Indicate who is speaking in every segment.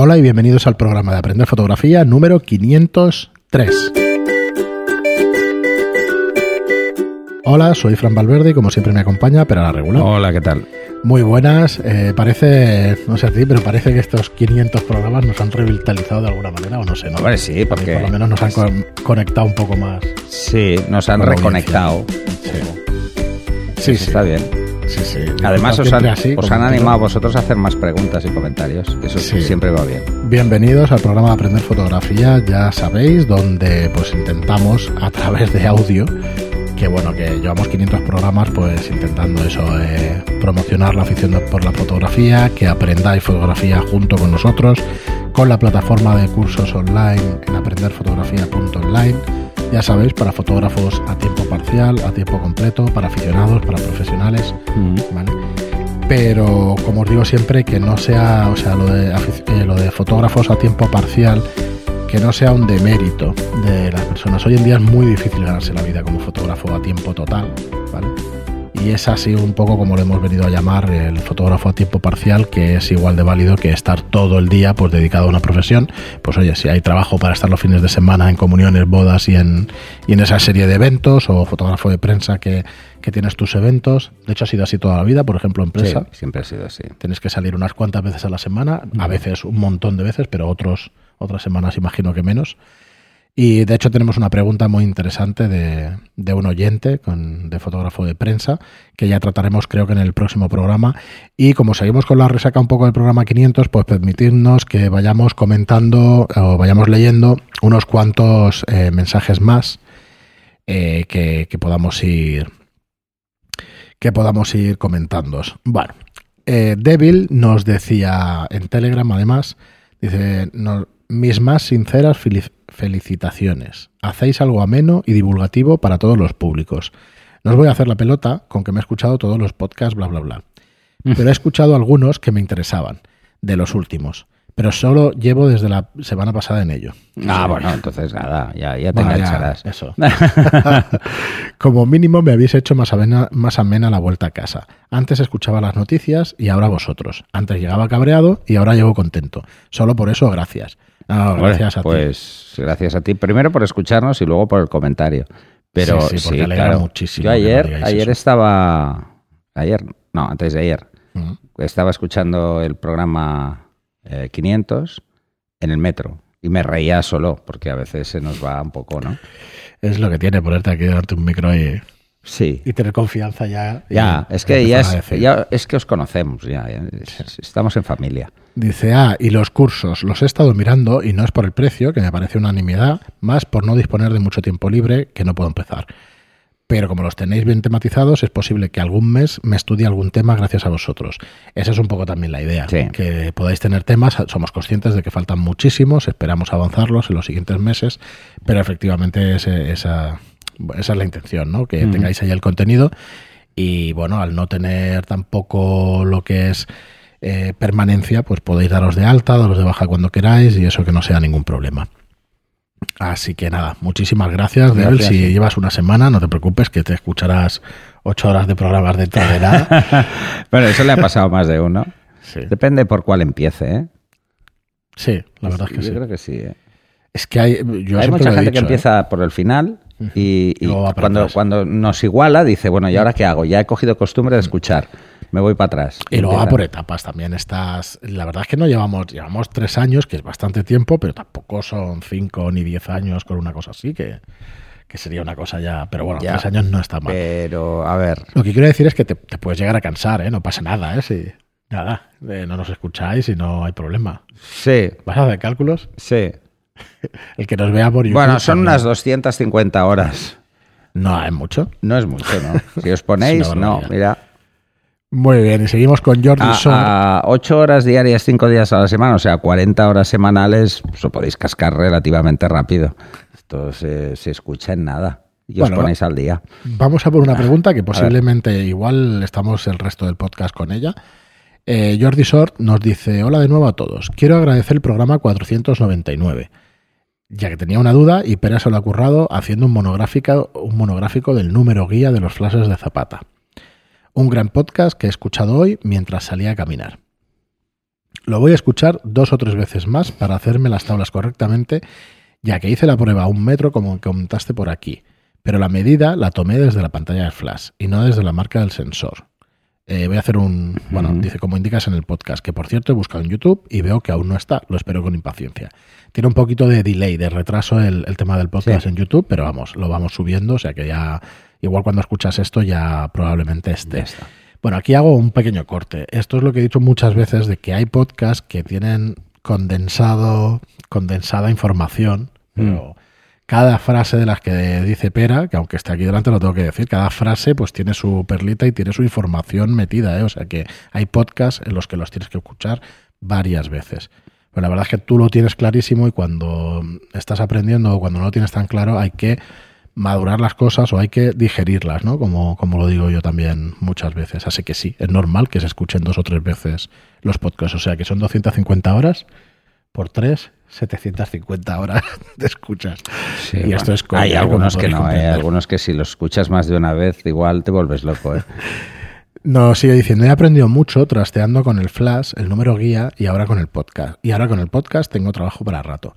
Speaker 1: Hola y bienvenidos al programa de Aprender Fotografía número 503. Hola, soy Fran Valverde y como siempre me acompaña pero a la regular.
Speaker 2: Hola, ¿qué tal?
Speaker 1: Muy buenas. Eh, parece, no sé a ti, pero parece que estos 500 programas nos han revitalizado de alguna manera, o no sé, ¿no?
Speaker 2: Hombre, sí, porque...
Speaker 1: Por lo menos nos han con- conectado un poco más.
Speaker 2: Sí, nos han reconectado.
Speaker 1: Sí, sí.
Speaker 2: Está bien.
Speaker 1: Sí, sí.
Speaker 2: Además, os han,
Speaker 1: así,
Speaker 2: os animado a vosotros a hacer más preguntas y comentarios. Eso
Speaker 1: Sí.
Speaker 2: siempre va bien.
Speaker 1: Bienvenidos al programa de Aprender Fotografía, ya sabéis, donde pues intentamos a través de audio, que bueno, que llevamos 500 programas pues intentando eso, eh, promocionar la afición por la fotografía, que aprendáis fotografía junto con nosotros, con la plataforma de cursos online en aprenderfotografía.online, ya sabéis, para fotógrafos a tiempo parcial, a tiempo completo, para aficionados, para profesionales, ¿vale? Pero como os digo siempre, que no sea, o sea, lo de, eh, lo de fotógrafos a tiempo parcial, que no sea un demérito de las personas. Hoy en día es muy difícil ganarse la vida como fotógrafo a tiempo total, ¿vale? Y es así un poco como lo hemos venido a llamar el fotógrafo a tiempo parcial, que es igual de válido que estar todo el día pues dedicado a una profesión. Pues oye, si hay trabajo para estar los fines de semana en comuniones, bodas y en, y en esa serie de eventos, o fotógrafo de prensa que, que tienes tus eventos. De hecho ha sido así toda la vida, por ejemplo, en
Speaker 2: Sí, siempre ha sido así.
Speaker 1: Tienes que salir unas cuantas veces a la semana, a veces un montón de veces, pero otros, otras semanas imagino que menos. Y de hecho tenemos una pregunta muy interesante de, de un oyente de fotógrafo de prensa, que ya trataremos creo que en el próximo programa. Y como seguimos con la resaca un poco del programa 500, pues permitirnos que vayamos comentando o vayamos leyendo unos cuantos eh, mensajes más eh, que, que podamos ir que podamos ir comentando. Bueno, eh, Devil nos decía en Telegram, además, dice, no- mis más sinceras felicitaciones. Hacéis algo ameno y divulgativo para todos los públicos. No os voy a hacer la pelota con que me he escuchado todos los podcasts, bla, bla, bla. Pero he escuchado algunos que me interesaban, de los últimos. Pero solo llevo desde la semana pasada en ello.
Speaker 2: Ah, bueno, entonces nada, ya, ya te
Speaker 1: Bueno, ya,
Speaker 2: engancharás.
Speaker 1: eso. Como mínimo me habéis hecho más amena, más amena la vuelta a casa. Antes escuchaba las noticias y ahora vosotros. Antes llegaba cabreado y ahora llego contento. Solo por eso, gracias. No,
Speaker 2: Hombre,
Speaker 1: gracias a ti.
Speaker 2: pues gracias a ti. Primero por escucharnos y luego por el comentario. Pero
Speaker 1: Sí, sí,
Speaker 2: sí,
Speaker 1: porque alegra
Speaker 2: claro.
Speaker 1: muchísimo
Speaker 2: Yo ayer, ayer
Speaker 1: eso.
Speaker 2: estaba, ayer, no, antes de ayer, estaba escuchando el programa eh, 500 en el metro y me reía solo porque a veces se nos va un poco, ¿no?
Speaker 1: Es lo que tiene ponerte aquí de un micro y,
Speaker 2: Sí.
Speaker 1: y tener confianza ya.
Speaker 2: Ya, es que ya es, ya es que os conocemos, ya, ya, es- estamos en familia.
Speaker 1: Dice, ah, y los cursos los he estado mirando y no es por el precio, que me parece una nimiedad, más por no disponer de mucho tiempo libre que no puedo empezar. Pero como los tenéis bien tematizados, es posible que algún mes me estudie algún tema gracias a vosotros. Esa es un poco también la idea,
Speaker 2: Sí.
Speaker 1: que podáis tener temas. Somos conscientes de que faltan muchísimos, esperamos avanzarlos en los siguientes meses, pero efectivamente esa, esa es la intención, ¿no? Que tengáis ahí el contenido y bueno, al no tener tampoco lo que es eh, permanencia, pues podéis daros de alta, daros de baja cuando queráis y eso que no sea ningún problema. Así que nada, muchísimas gracias.
Speaker 2: Gracias,
Speaker 1: Si llevas una semana, no te preocupes que te escucharás ocho horas de programas dentro de nada.
Speaker 2: Bueno, eso le ha pasado más de uno.
Speaker 1: Sí,
Speaker 2: Depende por cuál empiece, ¿eh?
Speaker 1: sí la verdad es que
Speaker 2: Yo
Speaker 1: sí.
Speaker 2: creo que sí. ¿eh?
Speaker 1: Es que hay, yo
Speaker 2: Hay
Speaker 1: siempre
Speaker 2: mucha gente que
Speaker 1: ¿eh?
Speaker 2: empieza por el final y, cuando,
Speaker 1: atrás.
Speaker 2: cuando nos iguala dice, bueno, ¿y ahora qué hago? Ya he cogido costumbre de escuchar, me voy para atrás.
Speaker 1: Y luego va por etapas también. Estás, la verdad es que no llevamos, llevamos tres años, que es bastante tiempo, pero tampoco son cinco ni diez años con una cosa así, que, que sería una cosa ya. Pero bueno,
Speaker 2: Ya.
Speaker 1: tres años no está mal.
Speaker 2: Pero, a ver,
Speaker 1: Lo que quiero decir es que te, te puedes llegar a cansar, ¿eh? No pasa nada, ¿eh? Si, nada, eh, no nos escucháis y no hay problema.
Speaker 2: sí,
Speaker 1: ¿Vas a hacer cálculos?
Speaker 2: sí.
Speaker 1: El que nos vea por YouTube.
Speaker 2: Bueno, son
Speaker 1: también.
Speaker 2: unas 250 horas.
Speaker 1: No hay mucho.
Speaker 2: No es mucho, ¿no? Si os ponéis,
Speaker 1: Es
Speaker 2: no, mira.
Speaker 1: Muy bien, y seguimos con Jordi
Speaker 2: A,
Speaker 1: Sor.
Speaker 2: a 8 horas diarias, 5 días a la semana, o sea, 40 horas semanales, os lo podéis cascar relativamente rápido. Esto se, se escucha en nada. Y os ponéis al día.
Speaker 1: Vamos a por una pregunta que posiblemente igual estamos el resto del podcast con ella. Eh, Jordi Sort nos dice, hola de nuevo a todos. Quiero agradecer el programa 499. Ya que tenía una duda y Pera se lo ha currado haciendo un monográfico, un monográfico del número guía de los flashes de Zapata. Un gran podcast que he escuchado hoy mientras salía a caminar. lo voy a escuchar dos o tres veces más para hacerme las tablas correctamente, ya que hice la prueba a un metro como comentaste por aquí, pero la medida la tomé desde la pantalla de flash y no desde la marca del sensor. Eh, voy a hacer un, bueno, dice como indicas en el podcast, que por cierto he buscado en YouTube y veo que aún no está, lo espero con impaciencia. Tiene un poquito de delay, de retraso el, tema del podcast en YouTube, pero vamos, lo vamos subiendo, o sea que ya, igual cuando escuchas esto ya probablemente esté. Bueno, aquí hago un pequeño corte. Esto es lo que he dicho muchas veces de que hay podcasts que tienen condensado, condensada información, pero cada frase de las que dice Pera, que aunque esté aquí delante lo tengo que decir, cada frase pues tiene su perlita y tiene su información metida, ¿eh? o sea que hay podcasts en los que los tienes que escuchar varias veces. Pero la verdad es que tú lo tienes clarísimo y cuando estás aprendiendo o cuando no lo tienes tan claro hay que madurar las cosas o hay que digerirlas, ¿no? Como, como lo digo yo también muchas veces. Así que sí, es normal que se escuchen dos o tres veces los podcasts. O sea que son 250 horas por tres 750 horas de escuchas.
Speaker 2: y esto es hay algunos que no, hay algunos que si los escuchas más de una vez igual te vuelves loco. ¿eh?
Speaker 1: No, sigue diciendo, he aprendido mucho trasteando con el flash, el número guía y ahora con el podcast. Y ahora con el podcast tengo trabajo para rato.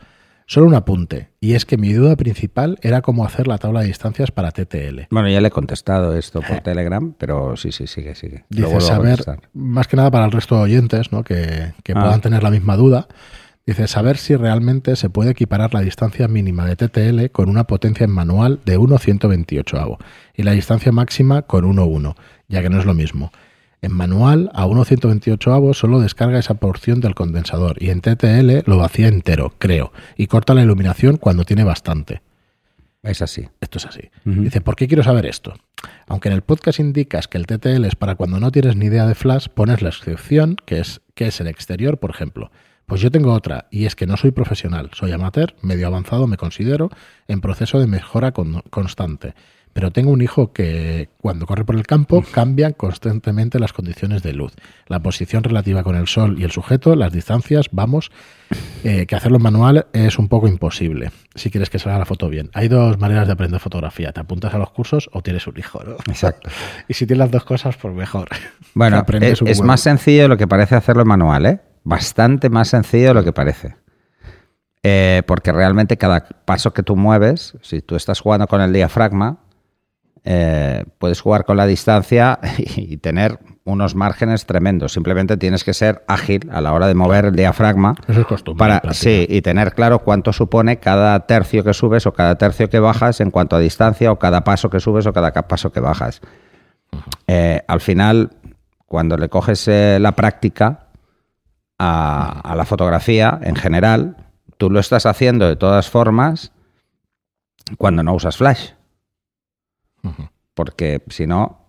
Speaker 1: Solo un apunte, y es que mi duda principal era cómo hacer la tabla de distancias para TTL.
Speaker 2: Bueno, ya le he contestado esto por Telegram, pero sí, sí, sigue, sigue.
Speaker 1: Dice saber, más que nada para el resto de oyentes, ¿no? que, que ah. puedan tener la misma duda. Dice, saber si realmente se puede equiparar la distancia mínima de TTL con una potencia en manual de 1.128 y la distancia máxima con 1.1, ya que no es lo mismo. En manual, a 1.128 solo descarga esa porción del condensador y en TTL lo vacía entero, creo, y corta la iluminación cuando tiene bastante.
Speaker 2: Es así.
Speaker 1: Esto es así. Dice, ¿por qué quiero saber esto? Aunque en el podcast indicas que el TTL es para cuando no tienes ni idea de flash, pones la excepción, que es, que es el exterior, por ejemplo. Pues yo tengo otra, y es que no soy profesional, soy amateur, medio avanzado me considero, en proceso de mejora constante. Pero tengo un hijo que cuando corre por el campo cambian constantemente las condiciones de luz, la posición relativa con el sol y el sujeto, las distancias, vamos, eh, que hacerlo manual es un poco imposible, si quieres que salga la foto bien. Hay dos maneras de aprender fotografía, te apuntas a los cursos o tienes un hijo, ¿no?
Speaker 2: Exacto.
Speaker 1: y si tienes las dos cosas, pues mejor.
Speaker 2: Bueno, es, es más sencillo lo que parece hacerlo manual, ¿eh? Bastante más sencillo de lo que parece. Eh, porque realmente cada paso que tú mueves, si tú estás jugando con el diafragma, eh, puedes jugar con la distancia y tener unos márgenes tremendos. Simplemente tienes que ser ágil a la hora de mover el diafragma.
Speaker 1: Eso es costumbre.
Speaker 2: Para, sí, y tener claro cuánto supone cada tercio que subes o cada tercio que bajas en cuanto a distancia o cada paso que subes o cada paso que bajas. Eh, al final, cuando le coges la práctica, a, la fotografía en general, tú lo estás haciendo de todas formas cuando no usas flash. Porque si no...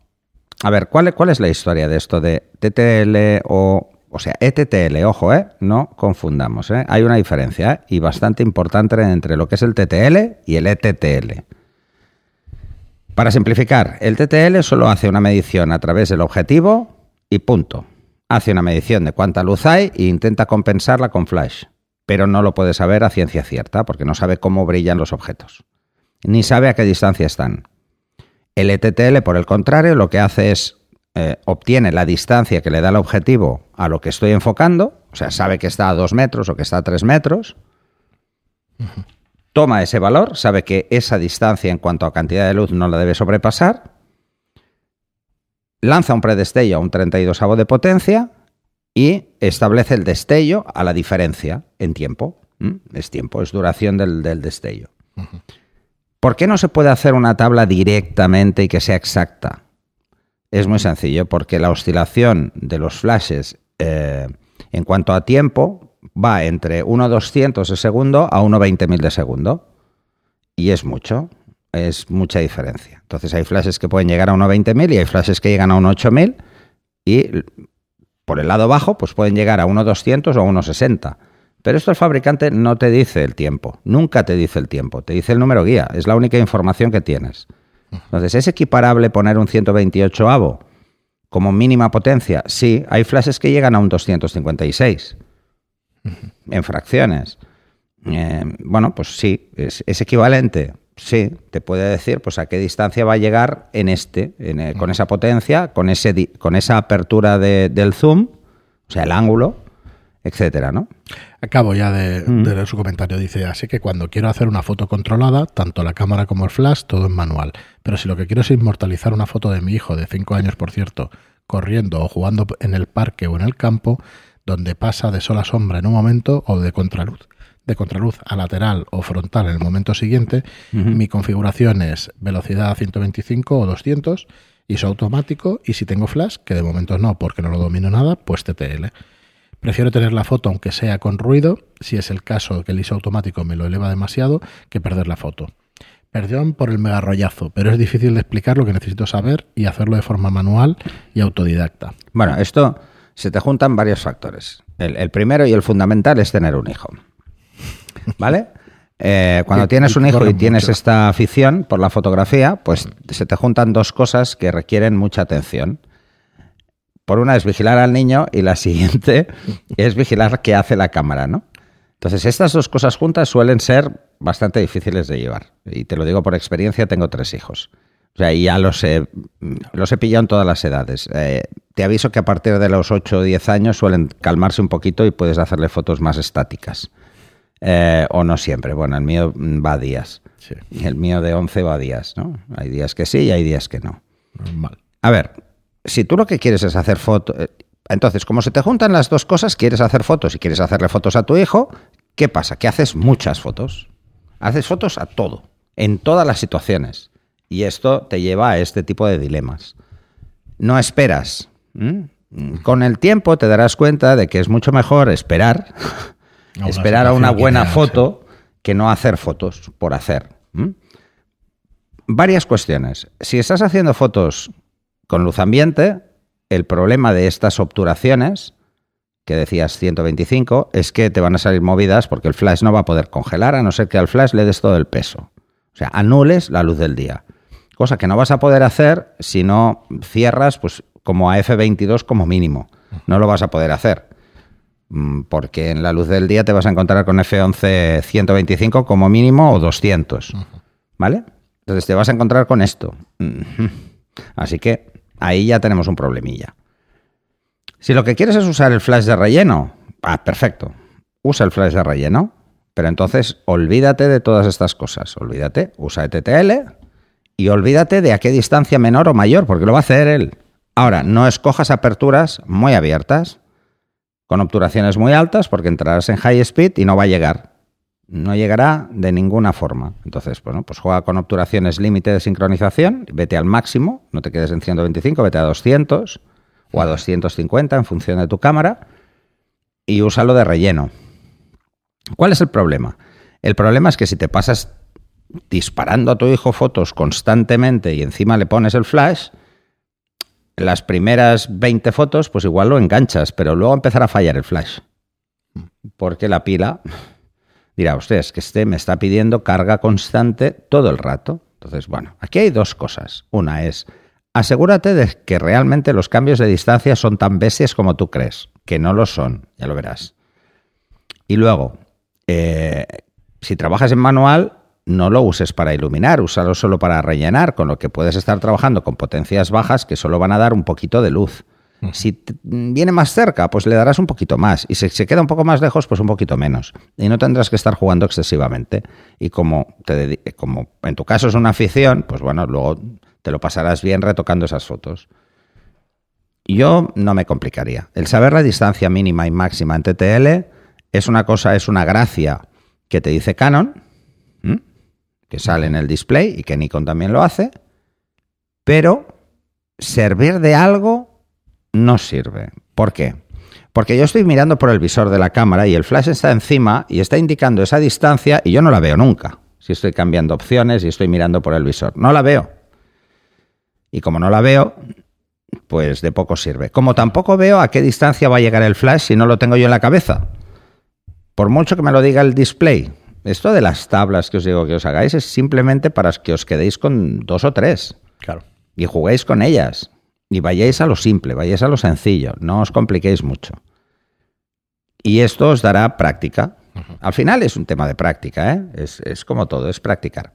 Speaker 2: A ver, ¿cuál, ¿cuál es la historia de esto de TTL o... O sea, ETTL, ojo, ¿eh? No confundamos, ¿eh? Hay una diferencia, ¿eh? Y bastante importante entre lo que es el TTL y el ETTL. Para simplificar, el TTL solo hace una medición a través del objetivo y punto hace una medición de cuánta luz hay e intenta compensarla con flash, pero no lo puede saber a ciencia cierta porque no sabe cómo brillan los objetos, ni sabe a qué distancia están. El ETTL, por el contrario, lo que hace es eh, obtiene la distancia que le da el objetivo a lo que estoy enfocando, o sea, sabe que está a dos metros o que está a tres metros, toma ese valor, sabe que esa distancia en cuanto a cantidad de luz no la debe sobrepasar lanza un predestello a un 32 de potencia y establece el destello a la diferencia en tiempo. Es tiempo, es duración del, destello. ¿Por qué no se puede hacer una tabla directamente y que sea exacta? Es muy sencillo, porque la oscilación de los flashes eh, en cuanto a tiempo va entre 1,200 de segundo a 1,20.000 de segundo. Y es mucho es mucha diferencia. Entonces hay flashes que pueden llegar a 1.20.000 y hay flashes que llegan a 1.8.000 y por el lado bajo pues pueden llegar a 1.200 o a 1.60. Pero esto el fabricante no te dice el tiempo, nunca te dice el tiempo, te dice el número guía, es la única información que tienes. Entonces, ¿es equiparable poner un 128 avo como mínima potencia? Sí, hay flashes que llegan a un 256 en fracciones. Eh, bueno, pues sí, es, es equivalente Sí, te puede decir pues a qué distancia va a llegar en este, eh, con esa potencia, con, ese, con esa apertura del zoom, o sea, el ángulo, etcétera, ¿no?
Speaker 1: Acabo ya de, de, leer su comentario. Dice, así que cuando quiero hacer una foto controlada, tanto la cámara como el flash, todo en manual. Pero si lo que quiero es inmortalizar una foto de mi hijo, de 5 años por cierto, corriendo o jugando en el parque o en el campo, donde pasa de sola sombra en un momento o de contraluz, de contraluz a lateral o frontal en el momento siguiente, mi configuración es velocidad a 125 o 200, ISO automático y si tengo flash, que de momento no porque no lo domino nada, pues TTL. Prefiero tener la foto aunque sea con ruido, si es el caso que el ISO automático me lo eleva demasiado, que perder la foto. Perdón por el mega rollazo, pero es difícil de explicar lo que necesito saber y hacerlo de forma manual y autodidacta.
Speaker 2: Bueno, esto se te juntan varios factores. El, primero y el fundamental es tener un hijo. ¿Vale? Eh, cuando tienes un hijo y tienes esta afición por la fotografía, pues se te juntan dos cosas que requieren mucha atención. Por una es vigilar al niño y la siguiente es vigilar qué hace la cámara, ¿no? Entonces, estas dos cosas juntas suelen ser bastante difíciles de llevar. Y te lo digo por experiencia, tengo tres hijos. O sea, y ya los he, los he pillado en todas las edades. Eh, te aviso que a partir de los 8 o 10 años suelen calmarse un poquito y puedes hacerle fotos más estáticas. Eh, o no siempre. Bueno, el mío va a días. Sí. El mío de 11 va a días, ¿no? Hay días que sí y hay días que no.
Speaker 1: Normal.
Speaker 2: A ver, si tú lo que quieres es hacer fotos... Eh, entonces, como se te juntan las dos cosas, quieres hacer fotos y quieres hacerle fotos a tu hijo, ¿qué pasa? Que haces muchas fotos. Haces fotos a todo, en todas las situaciones. Y esto te lleva a este tipo de dilemas. No esperas. Con el tiempo te darás cuenta de que es mucho mejor esperar, esperar a una buena foto que no hacer fotos por hacer. Varias cuestiones. Si estás haciendo fotos con luz ambiente, el problema de estas obturaciones, que decías 125, es que te van a salir movidas porque el flash no va a poder congelar a no ser que al flash le des todo el peso. O sea, anules la luz del día cosa que no vas a poder hacer si no cierras pues como a F22 como mínimo. No lo vas a poder hacer. Mm, porque en la luz del día te vas a encontrar con F11 125 como mínimo o 200. ¿Vale? Entonces te vas a encontrar con esto. Así que ahí ya tenemos un problemilla. Si lo que quieres es usar el flash de relleno, ah, perfecto. Usa el flash de relleno, pero entonces olvídate de todas estas cosas. Olvídate, usa ETTL y olvídate de a qué distancia menor o mayor, porque lo va a hacer él. Ahora, no escojas aperturas muy abiertas, con obturaciones muy altas, porque entrarás en high speed y no va a llegar. No llegará de ninguna forma. Entonces, bueno, pues juega con obturaciones límite de sincronización, vete al máximo, no te quedes en 125, vete a 200 o a 250 en función de tu cámara y úsalo de relleno. ¿Cuál es el problema? El problema es que si te pasas disparando a tu hijo fotos constantemente y encima le pones el flash, las primeras 20 fotos, pues igual lo enganchas, pero luego empezará a fallar el flash. Porque la pila dirá, usted, es que este me está pidiendo carga constante todo el rato. Entonces, bueno, aquí hay dos cosas. Una es, asegúrate de que realmente los cambios de distancia son tan bestias como tú crees, que no lo son, ya lo verás. Y luego, eh, si trabajas en manual, no lo uses para iluminar, úsalo solo para rellenar, con lo que puedes estar trabajando con potencias bajas que solo van a dar un poquito de luz. Si viene más cerca, pues le darás un poquito más. Y si se queda un poco más lejos, pues un poquito menos. Y no tendrás que estar jugando excesivamente. Y como, te como en tu caso es una afición, pues bueno, luego te lo pasarás bien retocando esas fotos. Yo no me complicaría. El saber la distancia mínima y máxima en TTL es una cosa, es una gracia que te dice Canon que sale en el display y que Nikon también lo hace, pero servir de algo no sirve. ¿Por qué? Porque yo estoy mirando por el visor de la cámara y el flash está encima y está indicando esa distancia y yo no la veo nunca. Si estoy cambiando opciones y estoy mirando por el visor, no la veo. Y como no la veo, pues de poco sirve. Como tampoco veo a qué distancia va a llegar el flash si no lo tengo yo en la cabeza. Por mucho que me lo diga el display, esto de las tablas que os digo que os hagáis es simplemente para que os quedéis con dos o tres.
Speaker 1: Claro.
Speaker 2: Y juguéis con ellas. Y vayáis a lo simple, vayáis a lo sencillo. No os compliquéis mucho. Y esto os dará práctica. Al final es un tema de práctica, ¿eh? Es, es como todo, es practicar.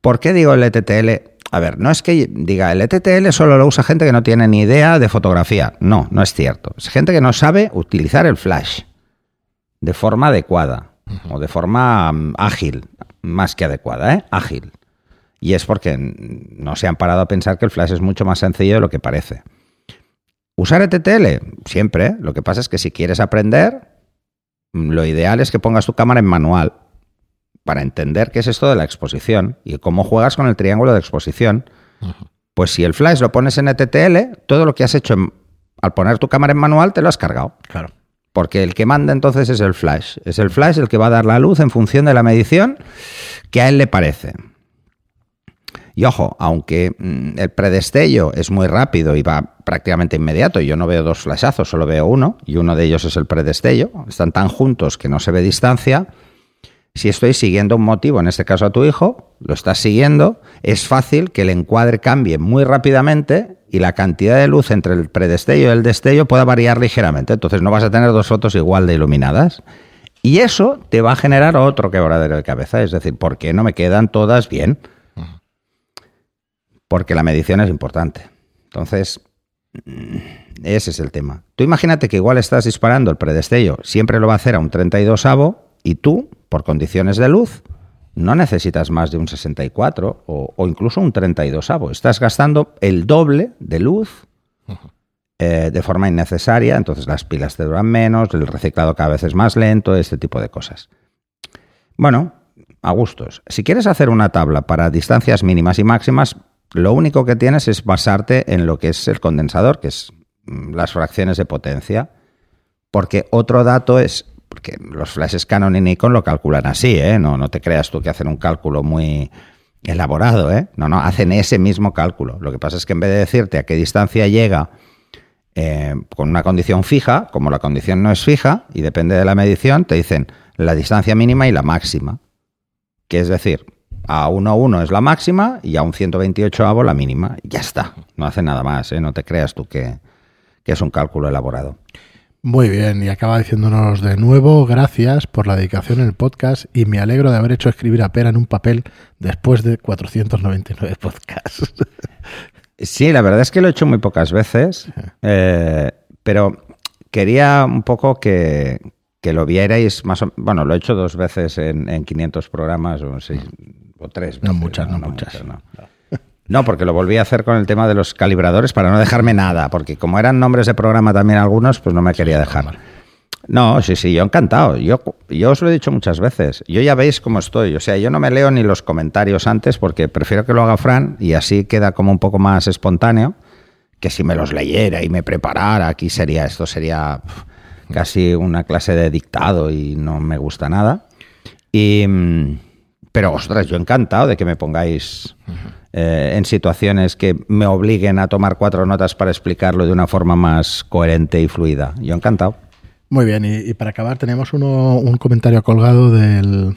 Speaker 2: ¿Por qué digo el ETTL? A ver, no es que diga el ETTL solo lo usa gente que no tiene ni idea de fotografía. No, no es cierto. Es gente que no sabe utilizar el flash. de forma adecuada o de forma mm, ágil, más que adecuada, ¿eh? ágil. Y es porque no se han parado a pensar que el flash es mucho más sencillo de lo que parece. Usar ETTL, siempre. ¿eh? Lo que pasa es que si quieres aprender, mm, lo ideal es que pongas tu cámara en manual para entender qué es esto de la exposición y cómo juegas con el triángulo de exposición. Pues si el flash lo pones en ETTL, todo lo que has hecho al poner tu cámara en manual te lo has cargado.
Speaker 1: Claro.
Speaker 2: Porque el que manda entonces es el flash. Es el flash el que va a dar la luz en función de la medición que a él le parece. Y ojo, aunque mm, el predestello es muy rápido y va prácticamente inmediato, yo no veo dos flashazos, solo veo uno, y uno de ellos es el predestello, están tan juntos que no se ve distancia. Si estoy siguiendo un motivo, en este caso a tu hijo, lo estás siguiendo, es fácil que el encuadre cambie muy rápidamente y la cantidad de luz entre el predestello y el destello pueda variar ligeramente. Entonces no vas a tener dos fotos igual de iluminadas. Y eso te va a generar otro quebradero de cabeza. Es decir, ¿por qué no me quedan todas bien? Porque la medición es importante. Entonces, mm, ese es el tema. Tú imagínate que igual estás disparando el predestello, siempre lo va a hacer a un 32 avo y tú, por condiciones de luz, no necesitas más de un 64 o, incluso un 32 avo. Estás gastando el doble de luz eh, de forma innecesaria, entonces las pilas te duran menos, el reciclado cada vez es más lento, este tipo de cosas. Bueno, a gustos. Si quieres hacer una tabla para distancias mínimas y máximas, lo único que tienes es basarte en lo que es el condensador, que es mm, las fracciones de potencia. Porque otro dato es porque los flashes Canon y Nikon lo calculan así, ¿eh? No, no te creas tú que hacen un cálculo muy elaborado, ¿eh? No, no, hacen ese mismo cálculo. Lo que pasa es que en vez de decirte a qué distancia llega eh, con una condición fija, como la condición no es fija y depende de la medición, te dicen la distancia mínima y la máxima. Que es decir, a 1,1 es la máxima y a un 128 avo la mínima. Ya está, no hace nada más, ¿eh? no te creas tú que, que es un cálculo elaborado.
Speaker 1: Muy bien, y acaba diciéndonos de nuevo, gracias por la dedicación en el podcast y me alegro de haber hecho escribir a Pera en un papel después de 499 podcasts.
Speaker 2: Sí, la verdad es que lo he hecho muy pocas veces, eh, pero quería un poco que, lo vierais más o Bueno, lo he hecho dos veces en, 500 programas o, o tres.
Speaker 1: no muchas, no, muchas.
Speaker 2: no. No, porque lo volví a hacer con el tema de los calibradores para no dejarme nada, porque como eran nombres de programa también algunos, pues no me quería dejar. No, sí, sí, yo encantado. Yo, yo os lo he dicho muchas veces. Yo ya veis cómo estoy. O sea, yo no me leo ni los comentarios antes porque prefiero que lo haga Fran y así queda como un poco más espontáneo que si me los leyera y me preparara. Aquí sería, esto sería casi una clase de dictado y no me gusta nada. Y, mm, pero, ostras, yo encantado de que me pongáis eh, en situaciones que me obliguen a tomar cuatro notas para explicarlo de una forma más coherente y fluida. Yo encantado.
Speaker 1: Muy bien, y, para acabar tenemos uno, un comentario colgado del,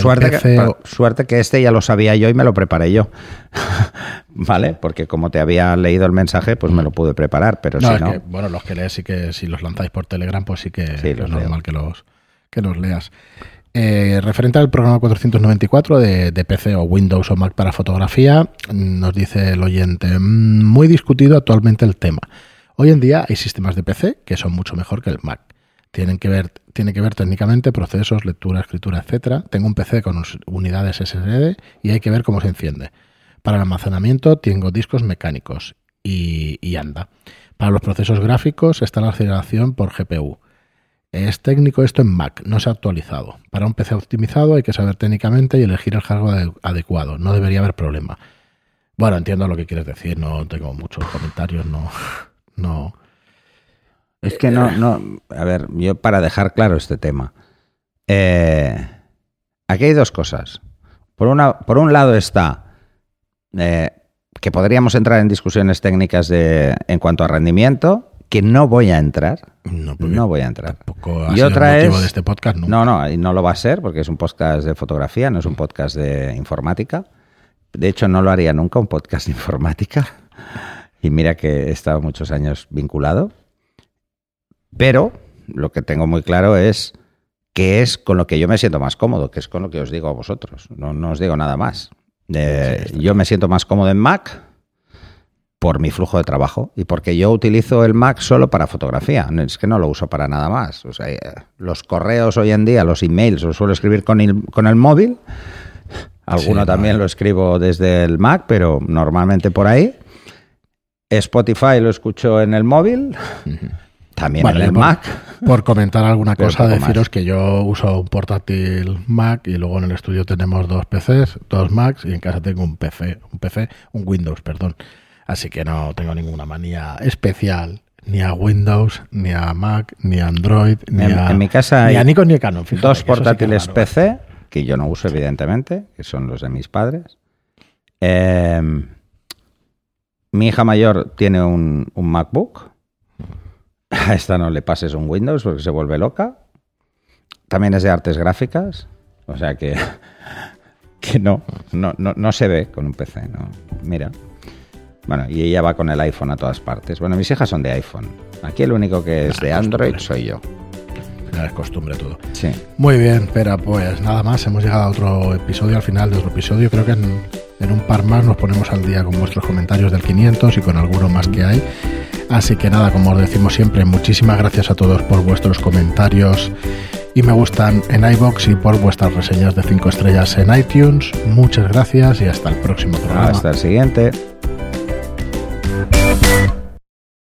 Speaker 2: suerte, que, suerte que este ya lo sabía yo y me lo preparé yo. ¿Vale? Porque como te había leído el mensaje, pues me lo pude preparar, pero si no...
Speaker 1: bueno, los que lees sí que si los lanzáis por Telegram, pues sí que es normal que los, que los leas. Eh, referente al programa 494 de, PC o Windows o Mac para fotografía, nos dice el oyente, mm, muy discutido actualmente el tema. Hoy en día hay sistemas de PC que son mucho mejor que el Mac. Tienen que ver, tiene que ver técnicamente procesos, lectura, escritura, etcétera. Tengo un PC con unidades SSD y hay que ver cómo se enciende. Para el almacenamiento tengo discos mecánicos y, y anda. Para los procesos gráficos está la aceleración por GPU. Es técnico esto en Mac, no se ha actualizado. Para un PC optimizado hay que saber técnicamente y elegir el hardware adecuado. No debería haber problema. Bueno, entiendo lo que quieres decir, no tengo muchos comentarios, no. no.
Speaker 2: Es que no, no. A ver, yo para dejar claro este tema. Eh, aquí hay dos cosas. Por, una, por un lado está eh, que podríamos entrar en discusiones técnicas de, en cuanto a rendimiento que no voy a entrar. No, voy a entrar.
Speaker 1: y otra es, de este podcast,
Speaker 2: no, no, y no lo va a ser porque es un podcast de fotografía, no es un podcast de informática. De hecho, no lo haría nunca un podcast de informática. Y mira que he estado muchos años vinculado. Pero lo que tengo muy claro es que es con lo que yo me siento más cómodo, que es con lo que os digo a vosotros. No, os digo nada más. yo me siento más cómodo en Mac por mi flujo de trabajo y porque yo utilizo el Mac solo para fotografía. Es que no lo uso para nada más. O sea, eh, los correos hoy en día, los emails, los suelo escribir con el, con el móvil. Alguno
Speaker 1: Sí,
Speaker 2: también
Speaker 1: vale.
Speaker 2: lo escribo desde el Mac, pero normalmente por ahí. Spotify lo escucho en el móvil, también
Speaker 1: Vale,
Speaker 2: en el
Speaker 1: por-
Speaker 2: Mac.
Speaker 1: Por comentar alguna cosa, deciros
Speaker 2: más.
Speaker 1: que yo uso un portátil Mac y luego en el estudio tenemos dos PCs, dos Macs y en casa tengo un PC, un PC, un Windows, perdón. Así que no tengo ninguna manía especial ni a Windows, ni a Mac, ni a Android, ni
Speaker 2: En-
Speaker 1: a
Speaker 2: en mi casa
Speaker 1: ni a Nikon ni a Canon. fíjate,
Speaker 2: Dos
Speaker 1: sí que
Speaker 2: portátiles
Speaker 1: raro.
Speaker 2: PC, que yo no uso evidentemente, que son los de mis padres. Eh, mi hija mayor tiene un, un MacBook. A esta no le pases un Windows porque se vuelve loca. También es de artes gráficas. O sea que, que no, no, no, no se ve con un PC. No. Mira. Bueno, y ella va con el iPhone a todas partes. Bueno, mis hijas son de iPhone. Aquí el único que es de. Android soy yo.
Speaker 1: Es costumbre todo.
Speaker 2: Sí.
Speaker 1: Muy bien, pero pues nada más, hemos llegado a otro episodio, al final de otro episodio. Creo que en, en un par más nos ponemos al día con vuestros comentarios del 500 y con alguno más que hay. Así que nada, como os decimos siempre, muchísimas gracias a todos por vuestros comentarios y me gustan en iBox y por vuestras reseñas de 5 estrellas en iTunes. Muchas gracias y hasta el próximo programa.
Speaker 2: Hasta el siguiente.